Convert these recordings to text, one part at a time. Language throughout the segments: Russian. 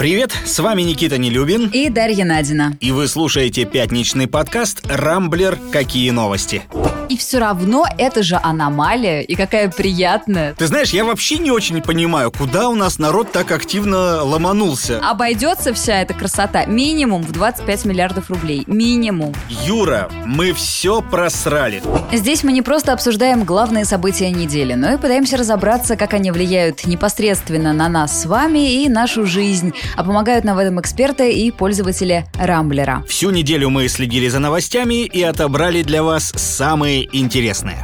Привет, с вами Никита Нелюбин. И Дарья Надина. И вы слушаете пятничный подкаст «Рамблер. Какие новости?». И все равно это же аномалия, и какая приятная. Ты знаешь, я вообще не очень понимаю, куда у нас народ так активно ломанулся. Обойдется вся эта красота минимум в 25 миллиардов рублей. Минимум. Юра, мы все просрали. Здесь мы не просто обсуждаем главные события недели, но и пытаемся разобраться, как они влияют непосредственно на нас с вами и нашу жизнь, а помогают нам в этом эксперты и пользователи Рамблера. Всю неделю мы следили за новостями и отобрали для вас самые интересное.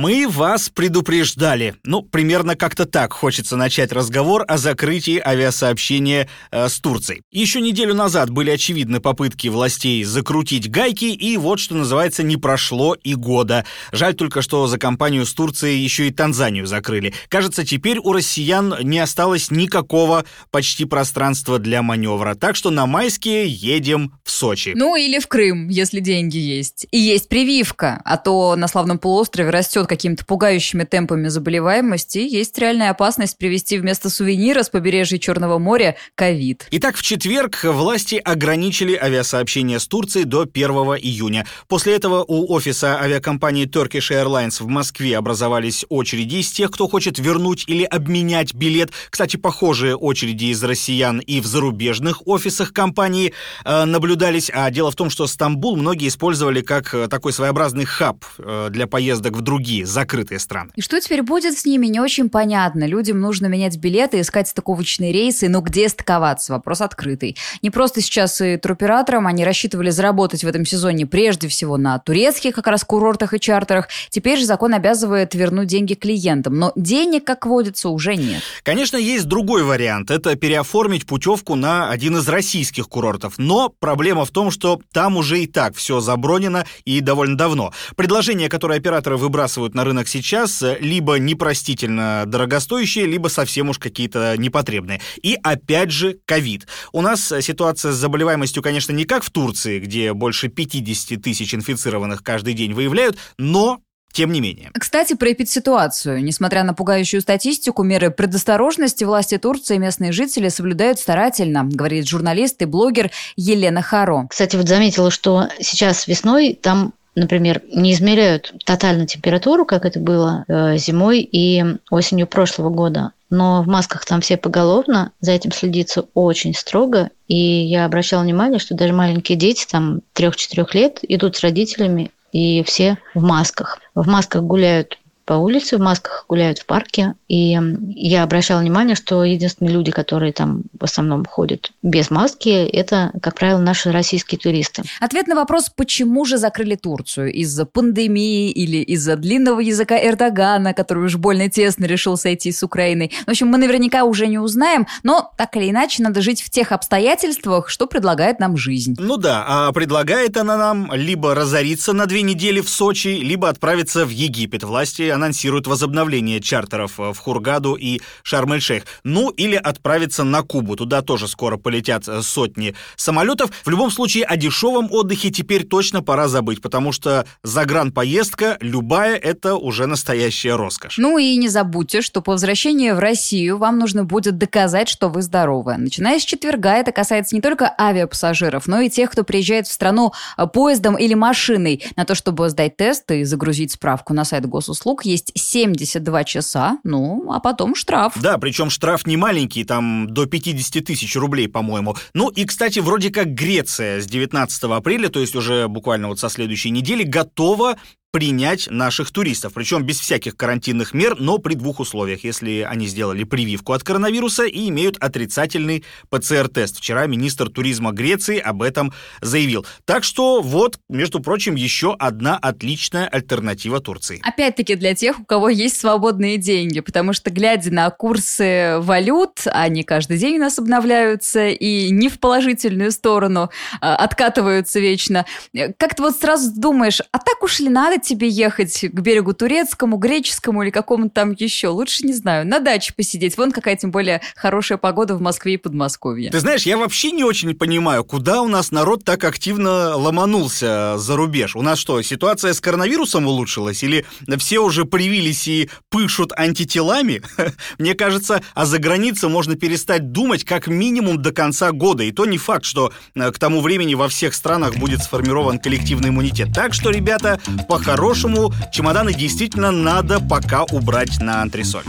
Мы вас предупреждали. Ну, примерно как-то так хочется начать разговор о закрытии авиасообщения э, с Турцией. Еще неделю назад были очевидны попытки властей закрутить гайки, и вот что называется не прошло и года. Жаль только, что за компанию с Турцией еще и Танзанию закрыли. Кажется, теперь у россиян не осталось никакого почти пространства для маневра. Так что на майские едем в Сочи. Ну или в Крым, если деньги есть. И есть прививка, а то на славном полуострове растет какими-то пугающими темпами заболеваемости, есть реальная опасность привести вместо сувенира с побережья Черного моря ковид. Итак, в четверг власти ограничили авиасообщение с Турцией до 1 июня. После этого у офиса авиакомпании Turkish Airlines в Москве образовались очереди из тех, кто хочет вернуть или обменять билет. Кстати, похожие очереди из россиян и в зарубежных офисах компании э, наблюдались. А дело в том, что Стамбул многие использовали как э, такой своеобразный хаб э, для поездок в другие другие закрытые страны. И что теперь будет с ними, не очень понятно. Людям нужно менять билеты, искать стыковочные рейсы, но где стыковаться? Вопрос открытый. Не просто сейчас и туроператорам, они рассчитывали заработать в этом сезоне прежде всего на турецких как раз курортах и чартерах. Теперь же закон обязывает вернуть деньги клиентам, но денег, как водится, уже нет. Конечно, есть другой вариант. Это переоформить путевку на один из российских курортов. Но проблема в том, что там уже и так все забронено и довольно давно. Предложение, которое операторы выбрасывают выбрасывают на рынок сейчас, э, либо непростительно дорогостоящие, либо совсем уж какие-то непотребные. И опять же, ковид. У нас э, ситуация с заболеваемостью, конечно, не как в Турции, где больше 50 тысяч инфицированных каждый день выявляют, но тем не менее. Кстати, про эпидситуацию. Несмотря на пугающую статистику, меры предосторожности власти Турции и местные жители соблюдают старательно, говорит журналист и блогер Елена Харо. Кстати, вот заметила, что сейчас весной там например, не измеряют тотально температуру, как это было э, зимой и осенью прошлого года. Но в масках там все поголовно, за этим следится очень строго. И я обращала внимание, что даже маленькие дети, там 3-4 лет, идут с родителями, и все в масках. В масках гуляют по улице в масках гуляют в парке. И я обращала внимание, что единственные люди, которые там в основном ходят без маски, это, как правило, наши российские туристы. Ответ на вопрос, почему же закрыли Турцию? Из-за пандемии или из-за длинного языка Эрдогана, который уж больно тесно решил сойти с Украиной? В общем, мы наверняка уже не узнаем, но так или иначе надо жить в тех обстоятельствах, что предлагает нам жизнь. Ну да, а предлагает она нам либо разориться на две недели в Сочи, либо отправиться в Египет. Власти анонсируют возобновление чартеров э, в Хургаду и Шарм-эль-Шейх. Ну, или отправиться на Кубу. Туда тоже скоро полетят э, сотни самолетов. В любом случае, о дешевом отдыхе теперь точно пора забыть, потому что загранпоездка, любая, это уже настоящая роскошь. Ну и не забудьте, что по возвращении в Россию вам нужно будет доказать, что вы здоровы. Начиная с четверга это касается не только авиапассажиров, но и тех, кто приезжает в страну э, поездом или машиной. На то, чтобы сдать тест и загрузить справку на сайт госуслуг, есть 72 часа, ну, а потом штраф. Да, причем штраф не маленький, там до 50 тысяч рублей, по-моему. Ну и, кстати, вроде как Греция с 19 апреля, то есть уже буквально вот со следующей недели, готова принять наших туристов, причем без всяких карантинных мер, но при двух условиях, если они сделали прививку от коронавируса и имеют отрицательный ПЦР-тест. Вчера министр туризма Греции об этом заявил. Так что вот, между прочим, еще одна отличная альтернатива Турции. Опять-таки для тех, у кого есть свободные деньги, потому что, глядя на курсы валют, они каждый день у нас обновляются и не в положительную сторону а, откатываются вечно, как-то вот сразу думаешь, а так уж ли надо тебе ехать к берегу турецкому, греческому или какому-то там еще? Лучше, не знаю, на даче посидеть. Вон какая тем более хорошая погода в Москве и Подмосковье. Ты знаешь, я вообще не очень понимаю, куда у нас народ так активно ломанулся за рубеж. У нас что, ситуация с коронавирусом улучшилась? Или все уже привились и пышут антителами? Мне кажется, а за границей можно перестать думать как минимум до конца года. И то не факт, что э, к тому времени во всех странах будет сформирован коллективный иммунитет. Так что, ребята, по-хорошему, чемоданы действительно надо пока убрать на антресоль.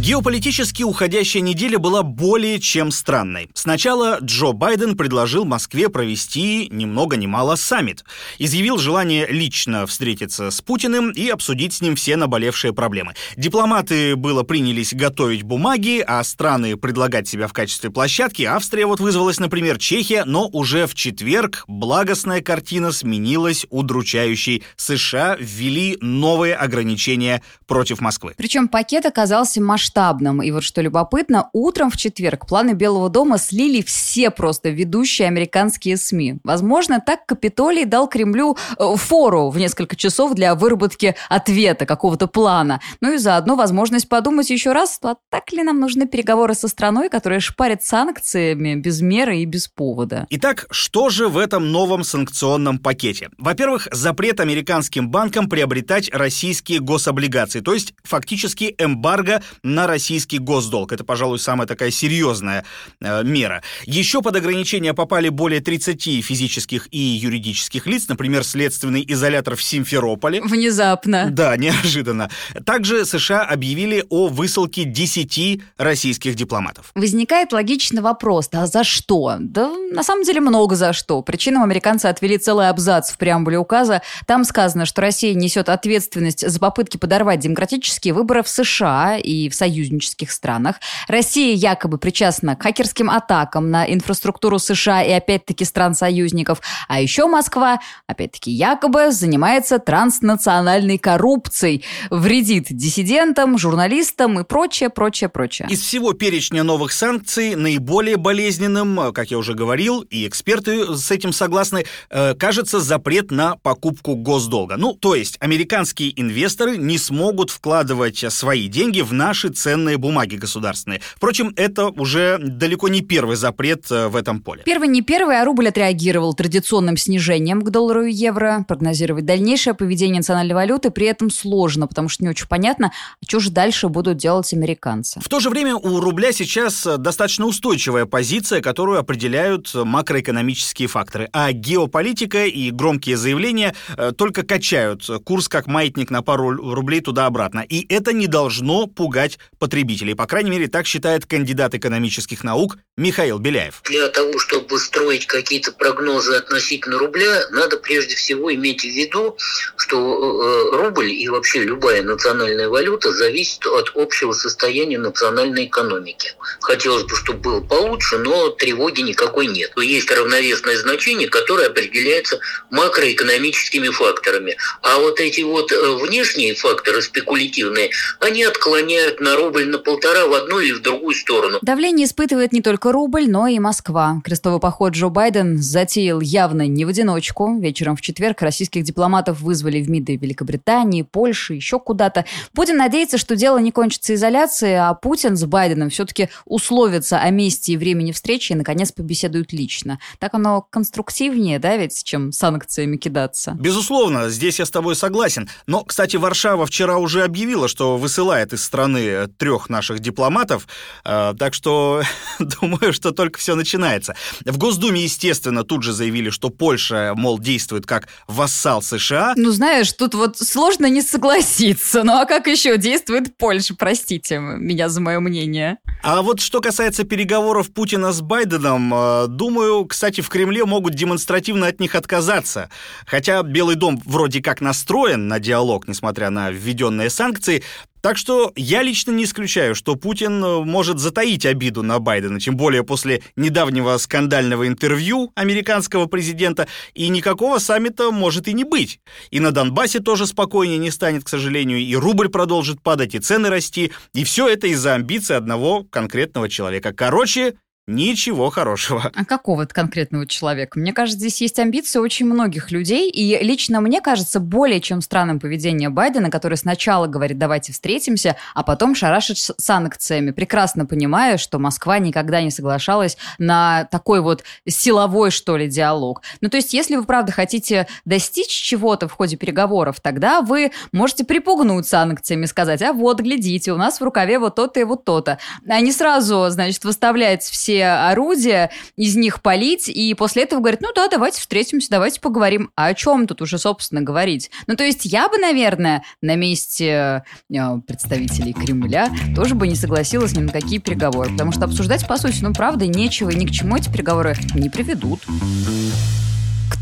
Геополитически уходящая неделя была более чем странной. Сначала Джо Байден предложил Москве провести ни много ни мало саммит. Изъявил желание лично встретиться с Путиным и обсудить с ним все наболевшие проблемы. Дипломаты было принялись готовить бумаги, а страны предлагать себя в качестве площадки. Австрия вот вызвалась, например, Чехия, но уже в четверг благостная картина сменилась удручающей. США ввели новые ограничения против Москвы. Причем пакет оказался масштабным масштабным. И вот что любопытно, утром в четверг планы Белого дома слили все просто ведущие американские СМИ. Возможно, так Капитолий дал Кремлю э, фору в несколько часов для выработки ответа, какого-то плана. Ну и заодно возможность подумать еще раз, а так ли нам нужны переговоры со страной, которая шпарит санкциями без меры и без повода. Итак, что же в этом новом санкционном пакете? Во-первых, запрет американским банкам приобретать российские гособлигации, то есть фактически эмбарго на на российский госдолг. Это, пожалуй, самая такая серьезная э, мера. Еще под ограничения попали более 30 физических и юридических лиц, например, следственный изолятор в Симферополе. Внезапно. Да, неожиданно. Также США объявили о высылке 10 российских дипломатов. Возникает логичный вопрос, а за что? Да, на самом деле много за что. Причинам американцы отвели целый абзац в преамбуле указа. Там сказано, что Россия несет ответственность за попытки подорвать демократические выборы в США и в Союзе союзнических странах. Россия якобы причастна к хакерским атакам на инфраструктуру США и опять-таки стран-союзников. А еще Москва, опять-таки якобы, занимается транснациональной коррупцией, вредит диссидентам, журналистам и прочее, прочее, прочее. Из всего перечня новых санкций наиболее болезненным, как я уже говорил, и эксперты с этим согласны, э, кажется запрет на покупку госдолга. Ну, то есть американские инвесторы не смогут вкладывать свои деньги в наши ценные бумаги государственные. Впрочем, это уже далеко не первый запрет э, в этом поле. Первый не первый, а рубль отреагировал традиционным снижением к доллару и евро. Прогнозировать дальнейшее поведение национальной валюты при этом сложно, потому что не очень понятно, а что же дальше будут делать американцы. В то же время у рубля сейчас достаточно устойчивая позиция, которую определяют макроэкономические факторы. А геополитика и громкие заявления э, только качают курс как маятник на пару рублей туда-обратно. И это не должно пугать потребителей. По крайней мере, так считает кандидат экономических наук Михаил Беляев. Для того, чтобы строить какие-то прогнозы относительно рубля, надо прежде всего иметь в виду, что э, рубль и вообще любая национальная валюта зависит от общего состояния национальной экономики. Хотелось бы, чтобы было получше, но тревоги никакой нет. Есть равновесное значение, которое определяется макроэкономическими факторами. А вот эти вот э, внешние факторы спекулятивные, они отклоняют на рубль на полтора в одну или в другую сторону. Давление испытывает не только рубль, но и Москва. Крестовый поход Джо Байден затеял явно не в одиночку. Вечером в четверг российских дипломатов вызвали в МИДы Великобритании, Польши, еще куда-то. Будем надеяться, что дело не кончится изоляцией, а Путин с Байденом все-таки условятся о месте и времени встречи и, наконец, побеседуют лично. Так оно конструктивнее, да, ведь, чем санкциями кидаться? Безусловно, здесь я с тобой согласен. Но, кстати, Варшава вчера уже объявила, что высылает из страны трех наших дипломатов, э, так что думаю, что только все начинается. В Госдуме, естественно, тут же заявили, что Польша, мол, действует как вассал США. Ну, знаешь, тут вот сложно не согласиться. Ну, а как еще действует Польша, простите меня за мое мнение. А вот что касается переговоров Путина с Байденом, э, думаю, кстати, в Кремле могут демонстративно от них отказаться. Хотя Белый дом вроде как настроен на диалог, несмотря на введенные санкции, так что я лично не исключаю, что Путин э, может затаить обиду на Байдена, тем более после недавнего скандального интервью американского президента, и никакого саммита может и не быть. И на Донбассе тоже спокойнее не станет, к сожалению, и рубль продолжит падать, и цены расти, и все это из-за амбиций одного конкретного человека. Короче, ничего хорошего. А какого конкретного человека? Мне кажется, здесь есть амбиции очень многих людей, и лично мне кажется более чем странным поведение Байдена, который сначала говорит, давайте встретимся, а потом шарашит санкциями, прекрасно понимая, что Москва никогда не соглашалась на такой вот силовой, что ли, диалог. Ну, то есть, если вы, правда, хотите достичь чего-то в ходе переговоров, тогда вы можете припугнуть санкциями, сказать, а вот, глядите, у нас в рукаве вот то-то и вот то-то. А не сразу, значит, выставлять все орудия, из них полить, и после этого говорит, ну да, давайте встретимся, давайте поговорим. А о чем тут уже, собственно, говорить? Ну, то есть я бы, наверное, на месте э, представителей Кремля тоже бы не согласилась ни на какие переговоры, потому что обсуждать, по сути, ну, правда, нечего, и ни к чему эти переговоры не приведут.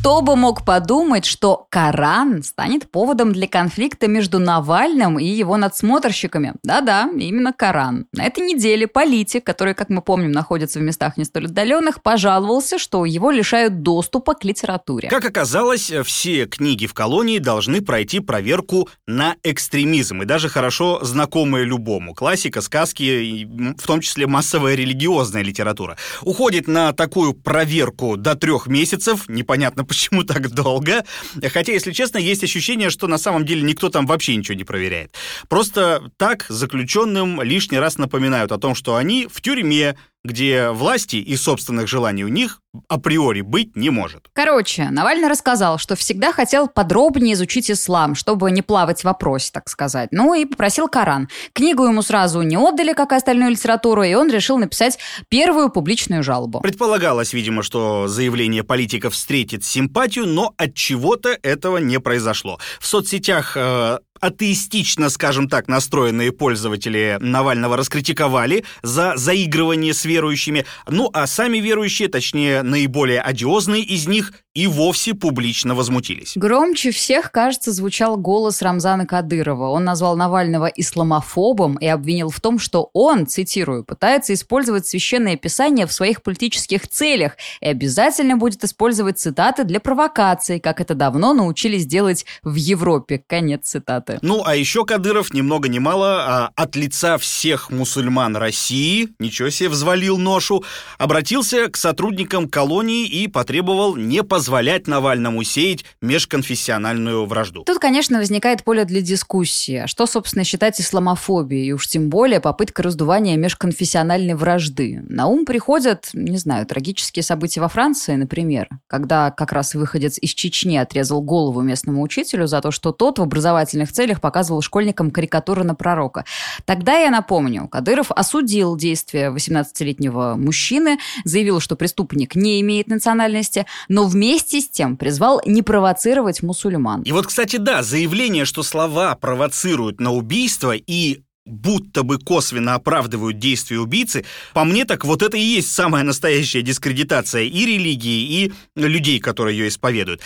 Кто бы мог подумать, что Коран станет поводом для конфликта между Навальным и его надсмотрщиками? Да-да, именно Коран. На этой неделе политик, который, как мы помним, находится в местах не столь отдаленных, пожаловался, что его лишают доступа к литературе. Как оказалось, все книги в колонии должны пройти проверку на экстремизм, и даже хорошо знакомые любому. Классика, сказки, в том числе массовая религиозная литература. Уходит на такую проверку до трех месяцев, непонятно непонятно, почему так долго. Хотя, если честно, есть ощущение, что на самом деле никто там вообще ничего не проверяет. Просто так заключенным лишний раз напоминают о том, что они в тюрьме, где власти и собственных желаний у них априори быть не может. Короче, Навальный рассказал, что всегда хотел подробнее изучить ислам, чтобы не плавать в вопросе, так сказать. Ну и попросил Коран. Книгу ему сразу не отдали, как и остальную литературу, и он решил написать первую публичную жалобу. Предполагалось, видимо, что заявление политиков встретит симпатию, но от чего-то этого не произошло. В соцсетях э, атеистично, скажем так, настроенные пользователи Навального раскритиковали за заигрывание с верующими, ну а сами верующие, точнее наиболее одиозные из них, и вовсе публично возмутились. Громче всех, кажется, звучал голос Рамзана Кадырова. Он назвал Навального исламофобом и обвинил в том, что он, цитирую, пытается использовать священное писание в своих политических целях и обязательно будет использовать цитаты для провокаций, как это давно научились делать в Европе. Конец цитаты. Ну, а еще Кадыров ни много ни мало а, от лица всех мусульман России, ничего себе взвалил ношу, обратился к сотрудникам колонии и потребовал не позволять Навальному сеять межконфессиональную вражду. Тут, конечно, возникает поле для дискуссии. А что, собственно, считать исламофобией? И уж тем более попытка раздувания межконфессиональной вражды. На ум приходят, не знаю, трагические события во Франции, например, когда как раз выходец из Чечни отрезал голову местному учителю за то, что тот в образовательных целях показывал школьникам карикатуры на пророка. Тогда, я напомню, Кадыров осудил действия 18-летнего мужчины, заявил, что преступник не имеет национальности, но вместе с тем призвал не провоцировать мусульман. И вот, кстати, да, заявление, что слова провоцируют на убийство и будто бы косвенно оправдывают действия убийцы, по мне так вот это и есть самая настоящая дискредитация и религии, и людей, которые ее исповедуют.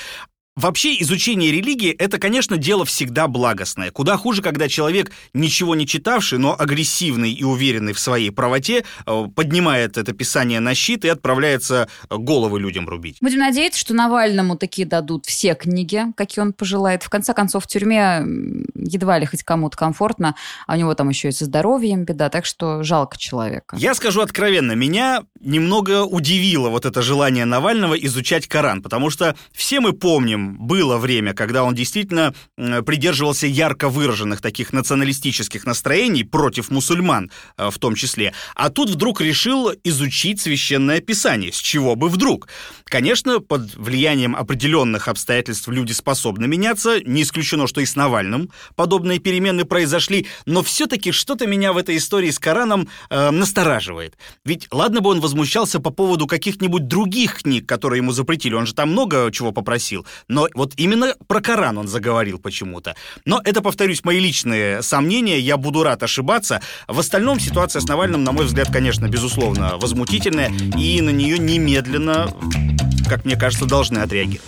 Вообще изучение религии – это, конечно, дело всегда благостное. Куда хуже, когда человек, ничего не читавший, но агрессивный и уверенный в своей правоте, э, поднимает это писание на щит и отправляется головы людям рубить. Будем надеяться, что Навальному такие дадут все книги, какие он пожелает. В конце концов, в тюрьме едва ли хоть кому-то комфортно, а у него там еще и со здоровьем беда, так что жалко человека. Я скажу откровенно, меня немного удивило вот это желание Навального изучать Коран, потому что все мы помним, было время, когда он действительно придерживался ярко выраженных таких националистических настроений против мусульман э, в том числе, а тут вдруг решил изучить священное писание. С чего бы вдруг? Конечно, под влиянием определенных обстоятельств люди способны меняться, не исключено, что и с Навальным подобные перемены произошли, но все-таки что-то меня в этой истории с Кораном э, настораживает. Ведь ладно бы он возмущался по поводу каких-нибудь других книг, которые ему запретили, он же там много чего попросил, но вот именно про Коран он заговорил почему-то. Но это, повторюсь, мои личные сомнения, я буду рад ошибаться. В остальном ситуация с Навальным, на мой взгляд, конечно, безусловно, возмутительная, и на нее немедленно, как мне кажется, должны отреагировать.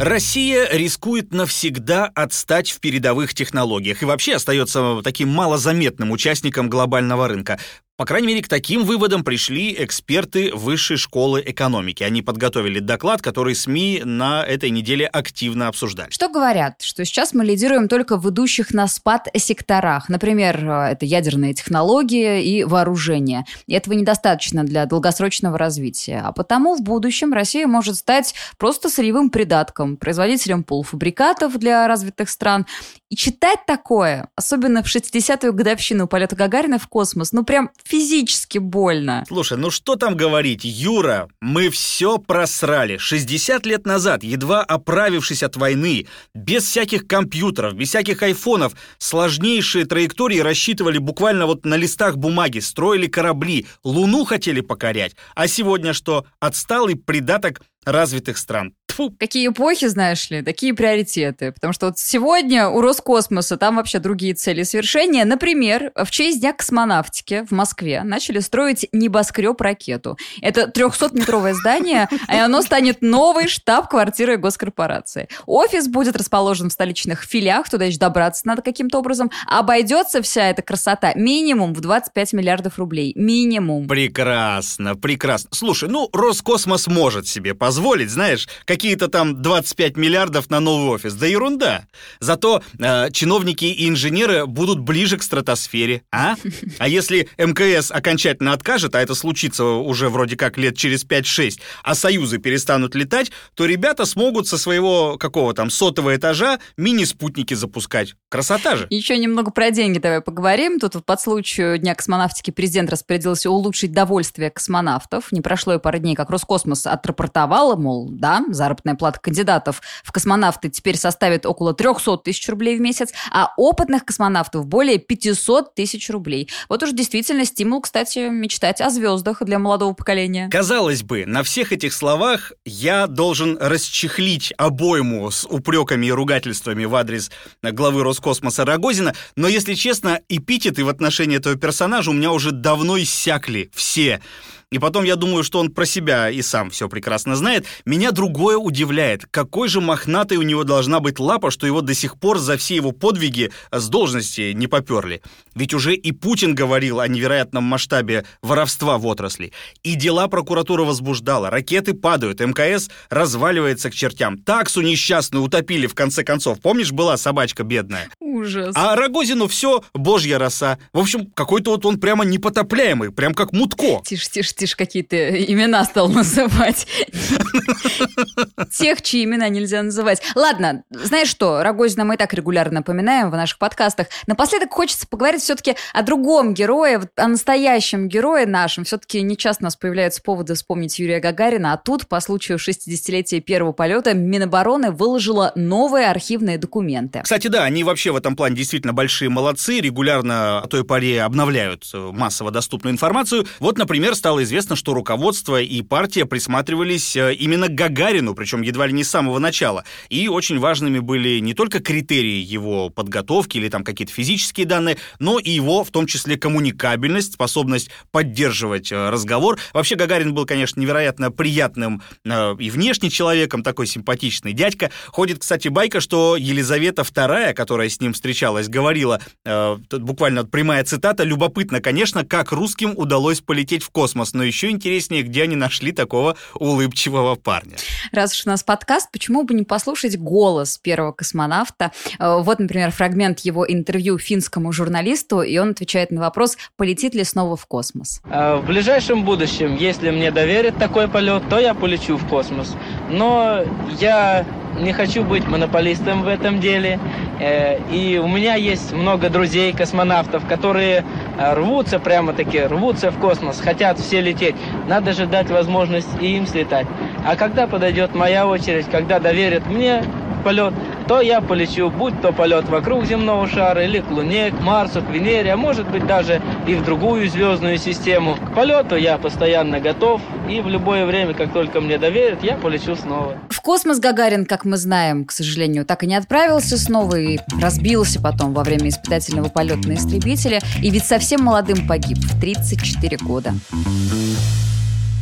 Россия рискует навсегда отстать в передовых технологиях и вообще остается таким малозаметным участником глобального рынка. По крайней мере, к таким выводам пришли эксперты Высшей школы экономики. Они подготовили доклад, который СМИ на этой неделе активно обсуждали. Что говорят? Что сейчас мы лидируем только в идущих на спад секторах. Например, э, это ядерные технологии и вооружение. И этого недостаточно для долгосрочного развития. А потому в будущем Россия может стать просто сырьевым придатком, производителем полуфабрикатов для развитых стран. И читать такое, особенно в 60-ю годовщину полета Гагарина в космос, ну прям физически больно. Слушай, ну что там говорить, Юра, мы все просрали. 60 лет назад, едва оправившись от войны, без всяких компьютеров, без всяких айфонов, сложнейшие траектории рассчитывали буквально вот на листах бумаги, строили корабли, Луну хотели покорять. А сегодня что? Отсталый придаток развитых стран. Тьфу. Какие эпохи, знаешь ли, такие приоритеты. Потому что вот сегодня у Роскосмоса там вообще другие цели свершения. Например, в честь Дня космонавтики в Москве начали строить небоскреб-ракету. Это 300-метровое здание, и оно станет новой штаб-квартирой госкорпорации. Офис будет расположен в столичных филях, туда еще добраться надо каким-то образом. Обойдется вся эта красота минимум в 25 миллиардов рублей. Минимум. Прекрасно, прекрасно. Слушай, ну, Роскосмос может себе позволить, знаешь, какие какие-то там 25 миллиардов на новый офис. Да ерунда. Зато э, чиновники и инженеры будут ближе к стратосфере, а? А если МКС окончательно откажет, а это случится уже вроде как лет через 5-6, а союзы перестанут летать, то ребята смогут со своего какого там сотого этажа мини-спутники запускать. Красота же. Еще немного про деньги давай поговорим. Тут под случаю Дня космонавтики президент распорядился улучшить довольствие космонавтов. Не прошло и пары дней, как Роскосмос отрапортовал, мол, да, заработная плата кандидатов в космонавты теперь составит около 300 тысяч рублей в месяц, а опытных космонавтов более 500 тысяч рублей. Вот уж действительно стимул, кстати, мечтать о звездах для молодого поколения. Казалось бы, на всех этих словах я должен расчехлить обойму с упреками и ругательствами в адрес главы Роскосмоса Рогозина, но, если честно, эпитеты в отношении этого персонажа у меня уже давно иссякли все. И потом я думаю, что он про себя и сам все прекрасно знает. Меня другое удивляет. Какой же мохнатой у него должна быть лапа, что его до сих пор за все его подвиги с должности не поперли. Ведь уже и Путин говорил о невероятном масштабе воровства в отрасли. И дела прокуратура возбуждала. Ракеты падают, МКС разваливается к чертям. Таксу несчастную утопили в конце концов. Помнишь, была собачка бедная? Ужас. А Рогозину все божья роса. В общем, какой-то вот он прямо непотопляемый, прям как Мутко. Тише, тише, тише, какие-то имена стал называть. Тех, чьи имена нельзя называть. Ладно, знаешь что, Рогозина мы и так регулярно напоминаем в наших подкастах. Напоследок хочется поговорить все-таки о другом герое, о настоящем герое нашем. Все-таки не часто у нас появляются поводы вспомнить Юрия Гагарина, а тут, по случаю 60-летия первого полета, Минобороны выложила новые архивные документы. Кстати, да, они вообще в этом плане действительно большие молодцы, регулярно о той паре обновляют э, массово доступную информацию. Вот, например, стало известно, что руководство и партия присматривались э, именно к Гагарину, причем едва ли не с самого начала. И очень важными были не только критерии его подготовки или там какие-то физические данные, но и его, в том числе, коммуникабельность, способность поддерживать э, разговор. Вообще Гагарин был, конечно, невероятно приятным э, и внешне человеком, такой симпатичный дядька. Ходит, кстати, байка, что Елизавета II, которая с ним встречалась, говорила, буквально прямая цитата, любопытно, конечно, как русским удалось полететь в космос, но еще интереснее, где они нашли такого улыбчивого парня. Раз уж у нас подкаст, почему бы не послушать голос первого космонавта? Э, вот, например, фрагмент его интервью финскому журналисту, и он отвечает на вопрос, полетит ли снова в космос. Э, в ближайшем будущем, если мне доверят такой полет, то я полечу в космос. Но я не хочу быть монополистом в этом деле. Э, и у меня есть много друзей космонавтов, которые рвутся прямо-таки, рвутся в космос, хотят все лететь. Надо же дать возможность и им слетать. А когда подойдет моя очередь, когда доверят мне полет, то я полечу, будь то полет вокруг земного шара, или к Луне, к Марсу, к Венере, а может быть даже и в другую звездную систему. К полету я постоянно готов, и в любое время, как только мне доверят, я полечу снова. В космос Гагарин, как мы знаем, к сожалению, так и не отправился снова и разбился потом во время испытательного полета на истребителе. И ведь совсем молодым погиб, в 34 года.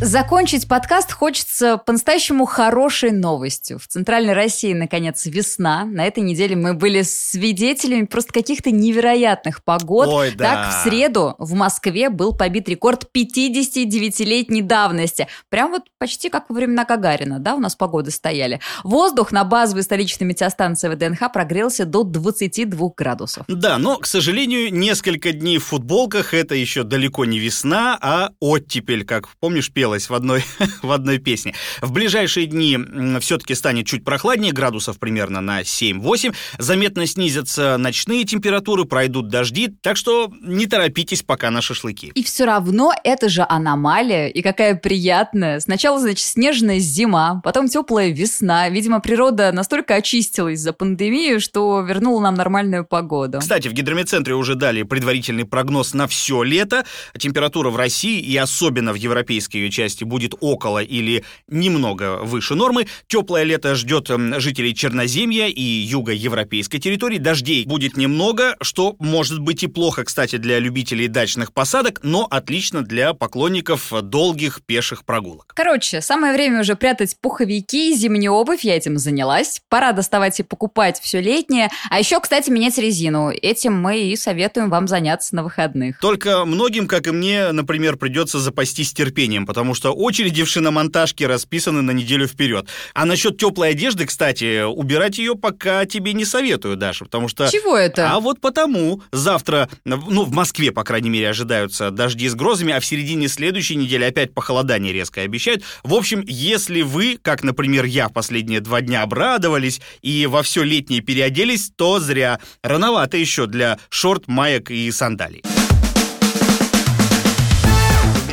Закончить подкаст хочется по-настоящему хорошей новостью. В Центральной России, наконец, весна. На этой неделе мы были свидетелями просто каких-то невероятных погод. Ой, да. Так, в среду в Москве был побит рекорд 59-летней давности. Прям вот почти как во времена Гагарина, да, у нас погоды стояли. Воздух на базовой столичной метеостанции ВДНХ прогрелся до 22 градусов. Да, но, к сожалению, несколько дней в футболках это еще далеко не весна, а оттепель, как помнишь, пел пелось в одной, в одной песне. В ближайшие дни все-таки станет чуть прохладнее, градусов примерно на 7-8. Заметно снизятся ночные температуры, пройдут дожди, так что не торопитесь пока на шашлыки. И все равно это же аномалия, и какая приятная. Сначала, значит, снежная зима, потом теплая весна. Видимо, природа настолько очистилась за пандемию, что вернула нам нормальную погоду. Кстати, в гидрометцентре уже дали предварительный прогноз на все лето. Температура в России и особенно в европейской ее части будет около или немного выше нормы. Теплое лето ждет жителей Черноземья и юго-европейской территории. Дождей будет немного, что может быть и плохо, кстати, для любителей дачных посадок, но отлично для поклонников долгих пеших прогулок. Короче, самое время уже прятать пуховики, зимнюю обувь, я этим занялась. Пора доставать и покупать все летнее. А еще, кстати, менять резину. Этим мы и советуем вам заняться на выходных. Только многим, как и мне, например, придется запастись терпением, потому потому что очереди в шиномонтажке расписаны на неделю вперед. А насчет теплой одежды, кстати, убирать ее пока тебе не советую, Даша, потому что... Чего это? А вот потому. Завтра, ну, в Москве, по крайней мере, ожидаются дожди с грозами, а в середине следующей недели опять похолодание резко обещают. В общем, если вы, как, например, я последние два дня обрадовались и во все летнее переоделись, то зря. Рановато еще для шорт, маек и сандалий.